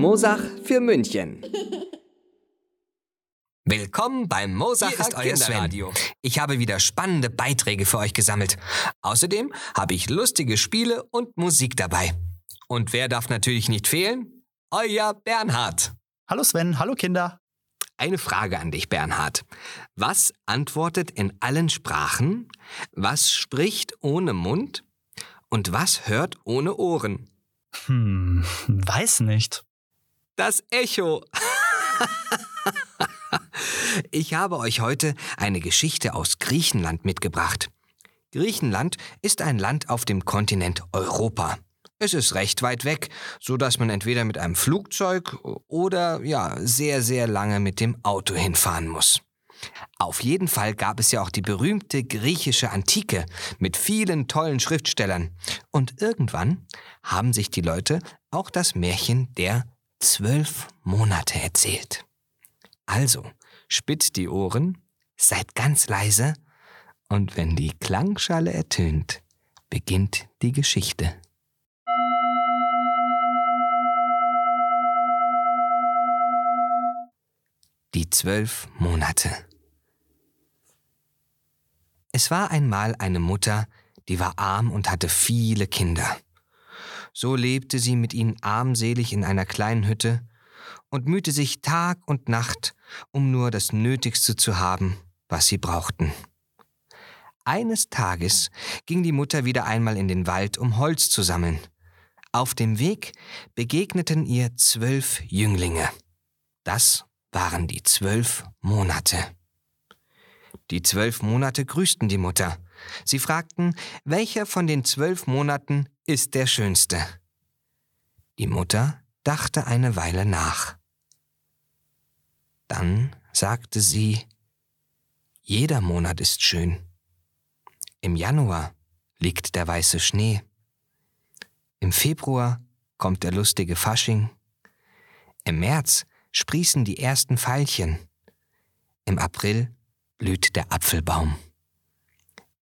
Mosach für München. Willkommen beim Mosacher Hier ist euer Kinderradio. Ich habe wieder spannende Beiträge für euch gesammelt. Außerdem habe ich lustige Spiele und Musik dabei. Und wer darf natürlich nicht fehlen? Euer Bernhard. Hallo Sven, hallo Kinder. Eine Frage an dich, Bernhard. Was antwortet in allen Sprachen? Was spricht ohne Mund? Und was hört ohne Ohren? Hm, weiß nicht. Das Echo. ich habe euch heute eine Geschichte aus Griechenland mitgebracht. Griechenland ist ein Land auf dem Kontinent Europa. Es ist recht weit weg, so dass man entweder mit einem Flugzeug oder ja, sehr sehr lange mit dem Auto hinfahren muss. Auf jeden Fall gab es ja auch die berühmte griechische Antike mit vielen tollen Schriftstellern. Und irgendwann haben sich die Leute auch das Märchen der zwölf Monate erzählt. Also, spitzt die Ohren, seid ganz leise und wenn die Klangschale ertönt, beginnt die Geschichte. Die zwölf Monate. Es war einmal eine Mutter, die war arm und hatte viele Kinder. So lebte sie mit ihnen armselig in einer kleinen Hütte und mühte sich Tag und Nacht, um nur das Nötigste zu haben, was sie brauchten. Eines Tages ging die Mutter wieder einmal in den Wald, um Holz zu sammeln. Auf dem Weg begegneten ihr zwölf Jünglinge. Das waren die zwölf Monate. Die zwölf Monate grüßten die Mutter. Sie fragten, welcher von den zwölf Monaten ist der schönste. Die Mutter dachte eine Weile nach. Dann sagte sie, jeder Monat ist schön. Im Januar liegt der weiße Schnee. Im Februar kommt der lustige Fasching. Im März sprießen die ersten Veilchen. Im April blüht der Apfelbaum.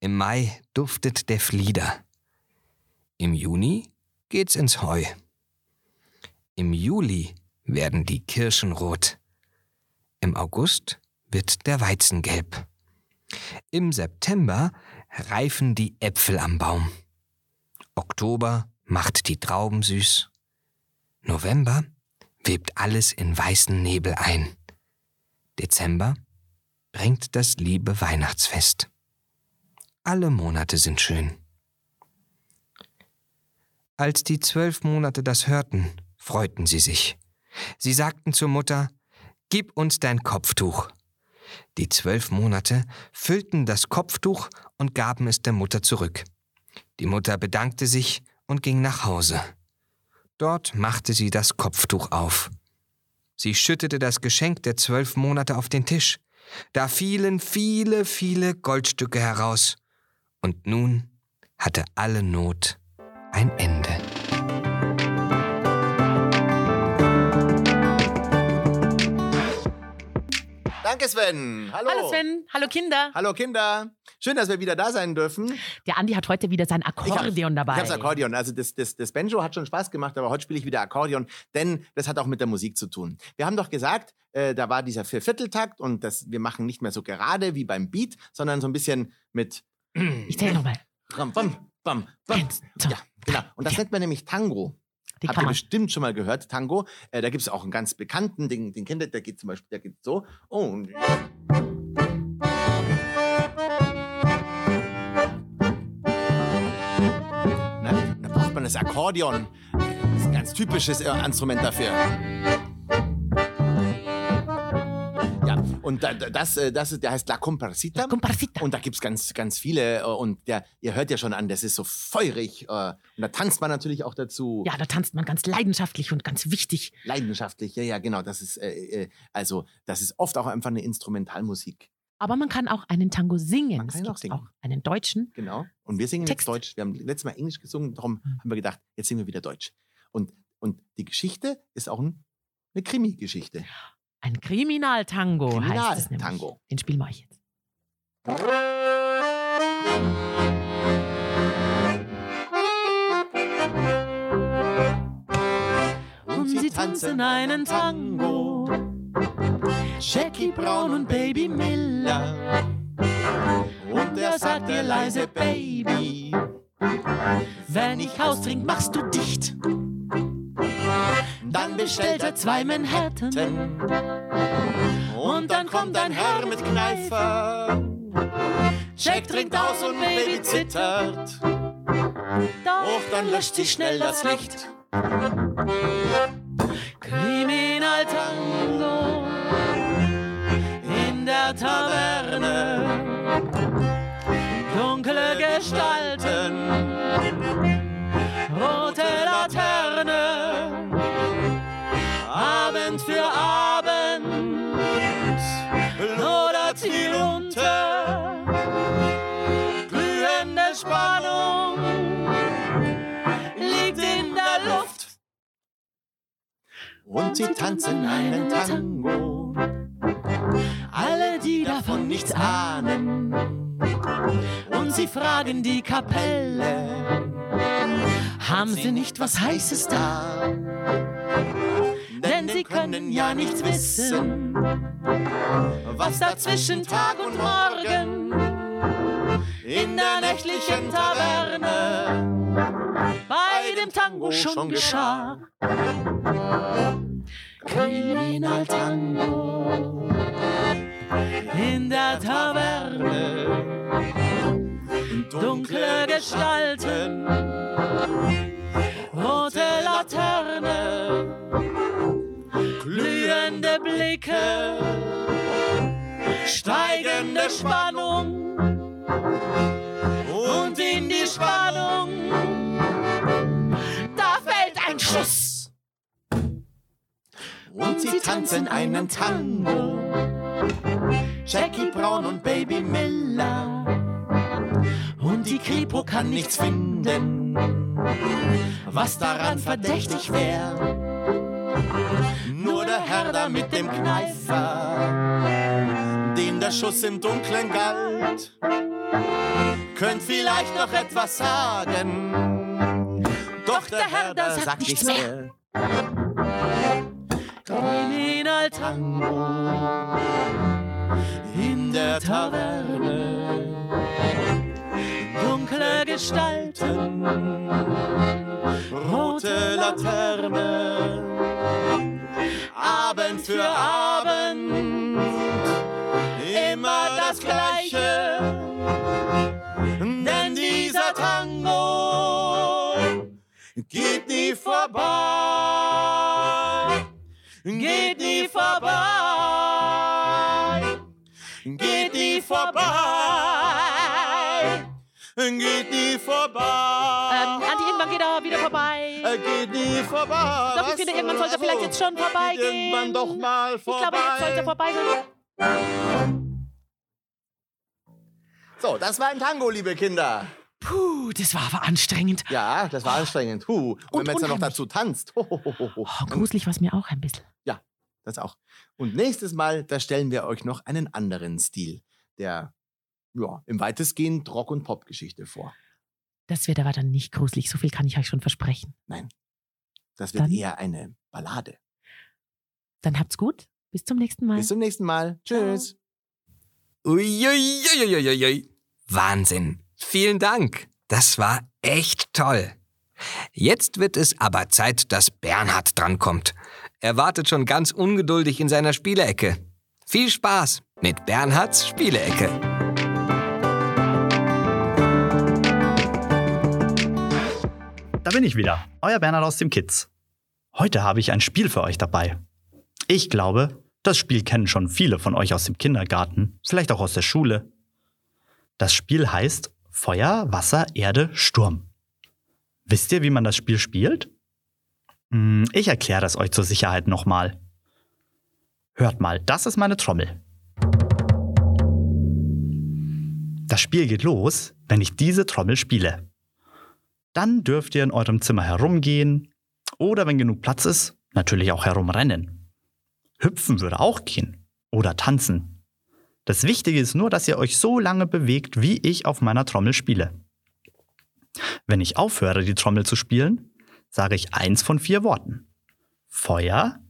Im Mai duftet der Flieder. Im Juni geht's ins Heu. Im Juli werden die Kirschen rot. Im August wird der Weizen gelb. Im September reifen die Äpfel am Baum. Oktober macht die Trauben süß. November webt alles in weißen Nebel ein. Dezember bringt das liebe Weihnachtsfest. Alle Monate sind schön. Als die zwölf Monate das hörten, freuten sie sich. Sie sagten zur Mutter, Gib uns dein Kopftuch. Die zwölf Monate füllten das Kopftuch und gaben es der Mutter zurück. Die Mutter bedankte sich und ging nach Hause. Dort machte sie das Kopftuch auf. Sie schüttete das Geschenk der zwölf Monate auf den Tisch. Da fielen viele, viele Goldstücke heraus. Und nun hatte alle Not ein Ende. Danke, Sven. Hallo. Hallo Sven, hallo Kinder. Hallo, Kinder. Schön, dass wir wieder da sein dürfen. Der Andi hat heute wieder sein Akkordeon dabei. Ich habe das Akkordeon. Also das, das, das Banjo hat schon Spaß gemacht, aber heute spiele ich wieder Akkordeon, denn das hat auch mit der Musik zu tun. Wir haben doch gesagt, äh, da war dieser Viervierteltakt und das, wir machen nicht mehr so gerade wie beim Beat, sondern so ein bisschen mit Ich zähle nochmal. Bam, bam, bam, bam. Ja, genau. Und das nennt man nämlich Tango. Die Habt ihr bestimmt schon mal gehört, Tango. Äh, da gibt es auch einen ganz bekannten, den, den kennt ihr, der geht zum Beispiel, der geht so. Oh, und Ne? Da braucht man das Akkordeon. Das ist ein ganz typisches äh, Instrument dafür. Und da, da- das, äh, das der heißt La Comparsita. Comparsita. Und da gibt's ganz, ganz viele. äh, Und der, ihr hört ja schon an, das ist so feurig. äh, Und da tanzt man natürlich auch dazu. Ja, da tanzt man ganz leidenschaftlich und ganz wichtig. Leidenschaftlich, ja, ja, genau. Das ist, äh, also, das ist oft auch einfach eine Instrumentalmusik. Aber man kann auch einen Tango singen. Man es kann gibt auch singen. auch einen deutschen. Genau. Und wir singen Text. jetzt Deutsch. Wir haben letztes Mal Englisch gesungen, darum Hm. haben wir gedacht, jetzt singen wir wieder Deutsch. Und, und die Geschichte ist auch ein, eine Krimi-Geschichte. Ein Kriminaltango heißt es nämlich. Kriminaltango. Den spielen wir euch jetzt. Und sie tanzen einen Tango. Jackie Brown und Baby Miller. Und er sagt ihr leise, Baby, Wenn ich austrink, machst du dicht. Dann bestellt er zwei Manhattan. Und dann kommt ein Herr mit Kneifer. Jack trinkt aus und Baby zittert. Doch dann löscht sie schnell das Licht. Kriminal Tango in der Taverne. Dunkle Gestalten, Und sie tanzen einen Tango. Alle, die davon nichts ahnen. Und sie fragen die Kapelle, haben sie nicht was Heißes da? Denn sie können ja nichts wissen, was da zwischen Tag und Morgen in der nächtlichen Taverne dem Tango schon geschah. Kriminal Tango. In der Taverne. Dunkle Gestalten, rote Laterne, glühende Blicke, steigende Spannung Und sie tanzen einen Tango. Jackie Brown und Baby Miller. Und die Kripo kann nichts finden, was daran verdächtig wäre. Nur der Herr da mit dem Kneifer, den der Schuss im Dunkeln galt, könnt vielleicht noch etwas sagen. Doch der Herr da sagt nichts mehr. Kriminal Tango in der Taverne. Dunkle Gestalten, Rote Laterne, Abend für Abend, immer das Gleiche. Denn dieser Tango geht nie vorbei, geht nie vorbei, geht nie vorbei, geht nie vorbei. Ähm, Andi, irgendwann geht er wieder vorbei. Er geht nie vorbei. Doch, ich finde, irgendwann sollte er vielleicht jetzt schon vorbeigehen. Irgendwann doch mal Ich vorbei. glaube, jetzt sollte er vorbei sein. So, das war ein Tango, liebe Kinder. Puh, das war aber anstrengend. Ja, das war anstrengend. Huh. Und, wenn Und man jetzt noch dazu tanzt. Ho, ho, ho, ho, ho. Oh, gruselig war es mir auch ein bisschen. Das auch. Und nächstes Mal, da stellen wir euch noch einen anderen Stil, der ja, im weitestgehend Rock- und Pop-Geschichte vor. Das wird aber dann nicht gruselig. So viel kann ich euch schon versprechen. Das wird Dann- eher eine Ballade. Dann habt's gut. Bis zum nächsten Mal. Bis zum nächsten Mal. Tschüss. Uiuiuiuiui. Wahnsinn. Vielen Dank. Das war echt toll. Jetzt wird es aber Zeit, dass Bernhard drankommt. Er wartet schon ganz ungeduldig in seiner Spielecke. Viel Spaß mit Bernhards Spielecke. Da bin ich wieder, euer Bernhard aus dem Kids. Heute habe ich ein Spiel für euch dabei. Ich glaube, Das Spiel kennen schon viele von euch aus dem Kindergarten, vielleicht auch aus der Schule. Das Spiel heißt Feuer, Wasser, Erde, Sturm. Wisst ihr, wie man das Spiel spielt? Hm, Ich erkläre das euch zur Sicherheit nochmal. Hört mal, das ist meine Trommel. Das Spiel geht los, wenn ich diese Trommel spiele. Dann dürft ihr in eurem Zimmer herumgehen oder wenn genug Platz ist, natürlich auch herumrennen. Hüpfen würde auch gehen oder tanzen. Das Wichtige ist nur, dass ihr euch so lange bewegt, wie ich auf meiner Trommel spiele. Wenn ich aufhöre, die Trommel zu spielen, sage ich eins von vier Worten. Feuer,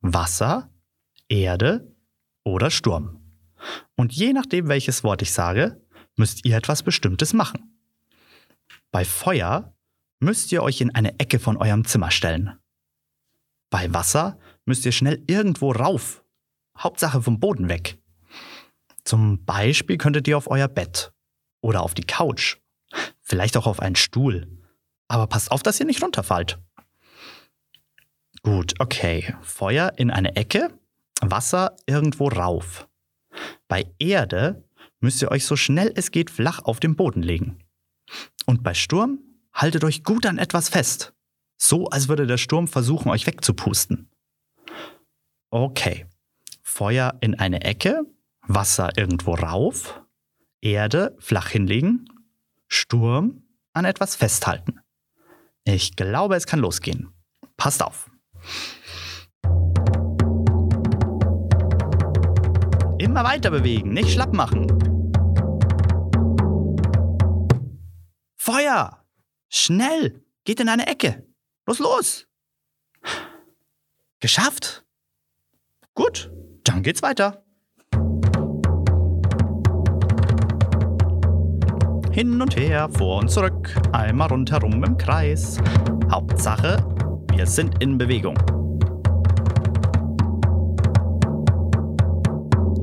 Wasser, Erde oder Sturm. Und je nachdem, welches Wort ich sage, müsst ihr etwas Bestimmtes machen. Bei Feuer müsst ihr euch in eine Ecke von eurem Zimmer stellen. Bei Wasser müsst ihr schnell irgendwo rauf. Hauptsache vom Boden weg. Zum Beispiel könntet ihr auf euer Bett oder auf die Couch. Vielleicht auch auf einen Stuhl. Aber passt auf, dass ihr nicht runterfallt. Gut, okay. Feuer in eine Ecke, Wasser irgendwo rauf. Bei Erde müsst ihr euch so schnell es geht flach auf den Boden legen. Und bei Sturm haltet euch gut an etwas fest. So, als würde der Sturm versuchen, euch wegzupusten. Okay. Feuer in eine Ecke, Wasser irgendwo rauf, Erde flach hinlegen, Sturm an etwas festhalten. Ich glaube, es kann losgehen. Passt auf. Immer weiter bewegen, nicht schlapp machen. Feuer! Schnell! Geht in eine Ecke! Los, los! Geschafft? Gut, dann geht's weiter. Hin und her, vor und zurück, einmal rundherum im Kreis. Hauptsache, wir sind in Bewegung.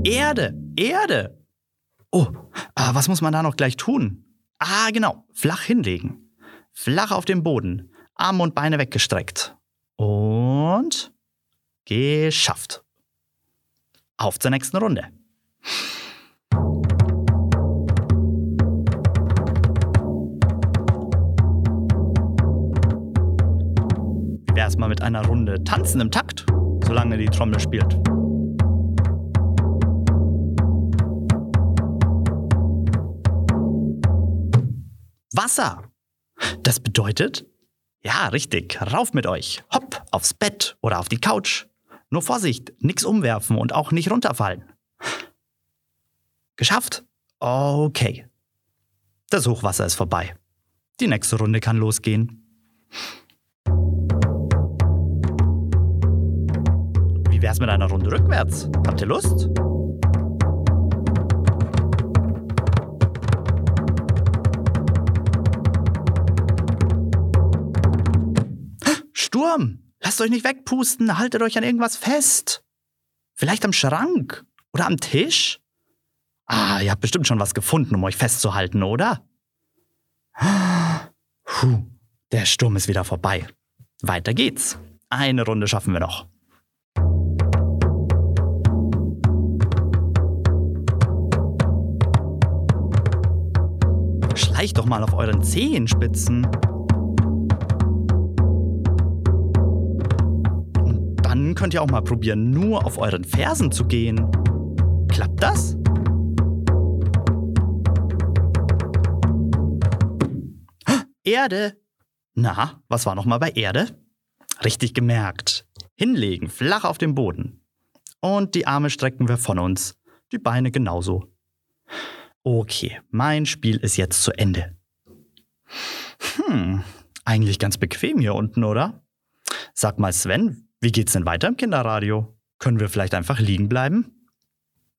Erde, Erde. Oh, ah, was muss man da noch gleich tun? Ah, genau, flach hinlegen. Flach auf dem Boden, Arme und Beine weggestreckt. Und geschafft. Auf zur nächsten Runde. Wie wär's mal mit einer Runde Tanzen im Takt, solange die Trommel spielt? Wasser. Das bedeutet, ja, richtig, rauf mit euch. Hopp, aufs Bett oder auf die Couch. Nur Vorsicht, nix umwerfen und auch nicht runterfallen. Geschafft? Okay. Das Hochwasser ist vorbei. Die nächste Runde kann losgehen. Wie wär's mit einer Runde rückwärts? Habt ihr Lust? Sturm! Lasst euch nicht wegpusten, haltet euch an irgendwas fest. Vielleicht am Schrank oder am Tisch? Ah, ihr habt bestimmt schon was gefunden, um euch festzuhalten, oder? Puh, der Sturm ist wieder vorbei. Weiter geht's. Eine Runde schaffen wir noch. Schleicht doch mal auf euren Zehenspitzen. Und dann könnt ihr auch mal probieren, nur auf euren Fersen zu gehen. Klappt das? Erde. Na, was war nochmal bei Erde? Richtig gemerkt. Hinlegen, flach auf dem Boden. Und die Arme strecken wir von uns. Die Beine genauso. Okay, mein Spiel ist jetzt zu Ende. Hm, eigentlich ganz bequem hier unten, oder? Sag mal, Sven, wie geht's denn weiter im Kinderradio? Können wir vielleicht einfach liegen bleiben?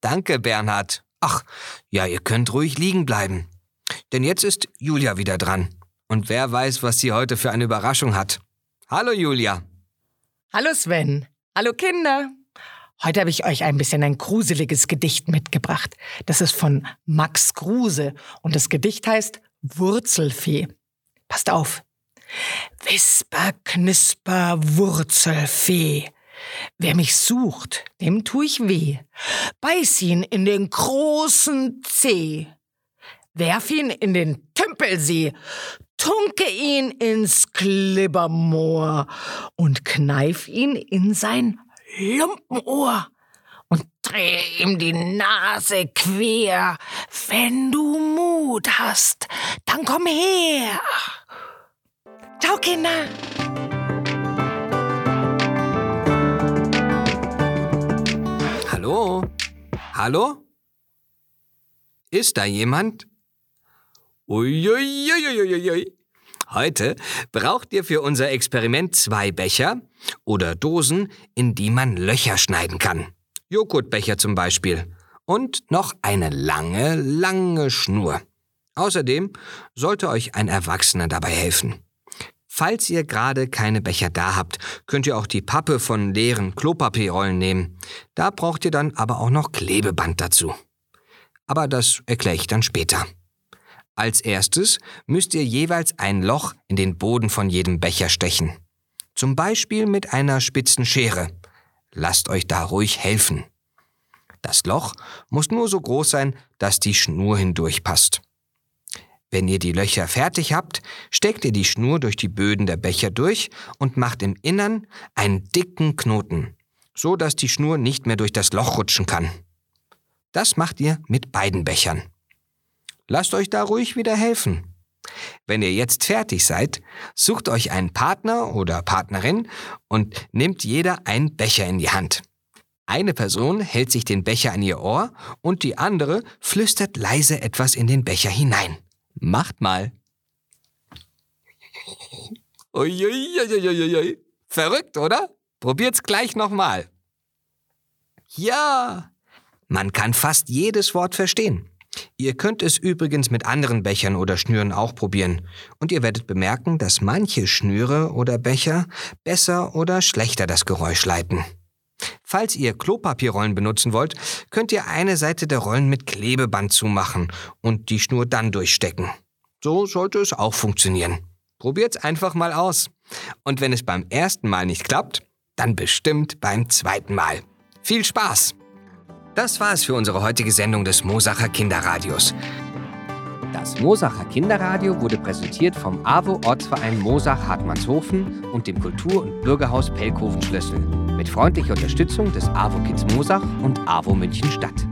Danke, Bernhard. Ach, ja, ihr könnt ruhig liegen bleiben. Denn jetzt ist Julia wieder dran. Und wer weiß, was sie heute für eine Überraschung hat. Hallo, Julia. Hallo Sven. Hallo Kinder. Heute habe ich euch ein bisschen ein gruseliges Gedicht mitgebracht. Das ist von Max Kruse und das Gedicht heißt Wurzelfee. Passt auf. Wisper, Knisper, Wurzelfee. Wer mich sucht, dem tu ich weh. Beiß ihn in den großen Zeh. Werf ihn in den Tümpelsee. Tunke ihn ins Klibbermoor und kneif ihn in sein Lumpenohr und dreh ihm die Nase quer. Wenn du Mut hast, dann komm her. Ciao, Kinder. Hallo? Hallo? Ist da jemand? Uiuiuiuiui. Heute braucht ihr für unser Experiment zwei Becher oder Dosen, in die man Löcher schneiden kann. Joghurtbecher zum Beispiel. Und noch eine lange, lange Schnur. Außerdem sollte euch ein Erwachsener dabei helfen. Falls ihr gerade keine Becher da habt, könnt ihr auch die Pappe von leeren Klopapierrollen nehmen. Da braucht ihr dann aber auch noch Klebeband dazu. Aber das erkläre ich dann später. Als erstes müsst ihr jeweils ein Loch in den Boden von jedem Becher stechen. Zum Beispiel mit einer spitzen Schere. Lasst euch da ruhig helfen. Das Loch muss nur so groß sein, dass die Schnur hindurchpasst. Wenn ihr die Löcher fertig habt, steckt ihr die Schnur durch die Böden der Becher durch und macht im Innern einen dicken Knoten, so dass die Schnur nicht mehr durch das Loch rutschen kann. Das macht ihr mit beiden Bechern. Lasst euch da ruhig wieder helfen. Wenn ihr jetzt fertig seid, sucht euch einen Partner oder Partnerin und nehmt jeder einen Becher in die Hand. Eine Person hält sich den Becher an ihr Ohr und die andere flüstert leise etwas in den Becher hinein. Macht mal. Uiuiuiuiui. Verrückt, oder? Probiert's gleich nochmal. Ja, man kann fast jedes Wort verstehen. Ihr könnt es übrigens mit anderen Bechern oder Schnüren auch probieren. Und ihr werdet bemerken, dass manche Schnüre oder Becher besser oder schlechter das Geräusch leiten. Falls ihr Klopapierrollen benutzen wollt, könnt ihr eine Seite der Rollen mit Klebeband zumachen und die Schnur dann durchstecken. So sollte es auch funktionieren. Probiert's einfach mal aus. Und wenn es beim ersten Mal nicht klappt, dann bestimmt beim zweiten Mal. Viel Spaß! Das war es für unsere heutige Sendung des Mosacher Kinderradios. Das Mosacher Kinderradio wurde präsentiert vom AWO Ortsverein Mosach Hartmannshofen und dem Kultur- und Bürgerhaus Pellkoven Schlössel mit freundlicher Unterstützung des AWO Kids Mosach und AWO München Stadt.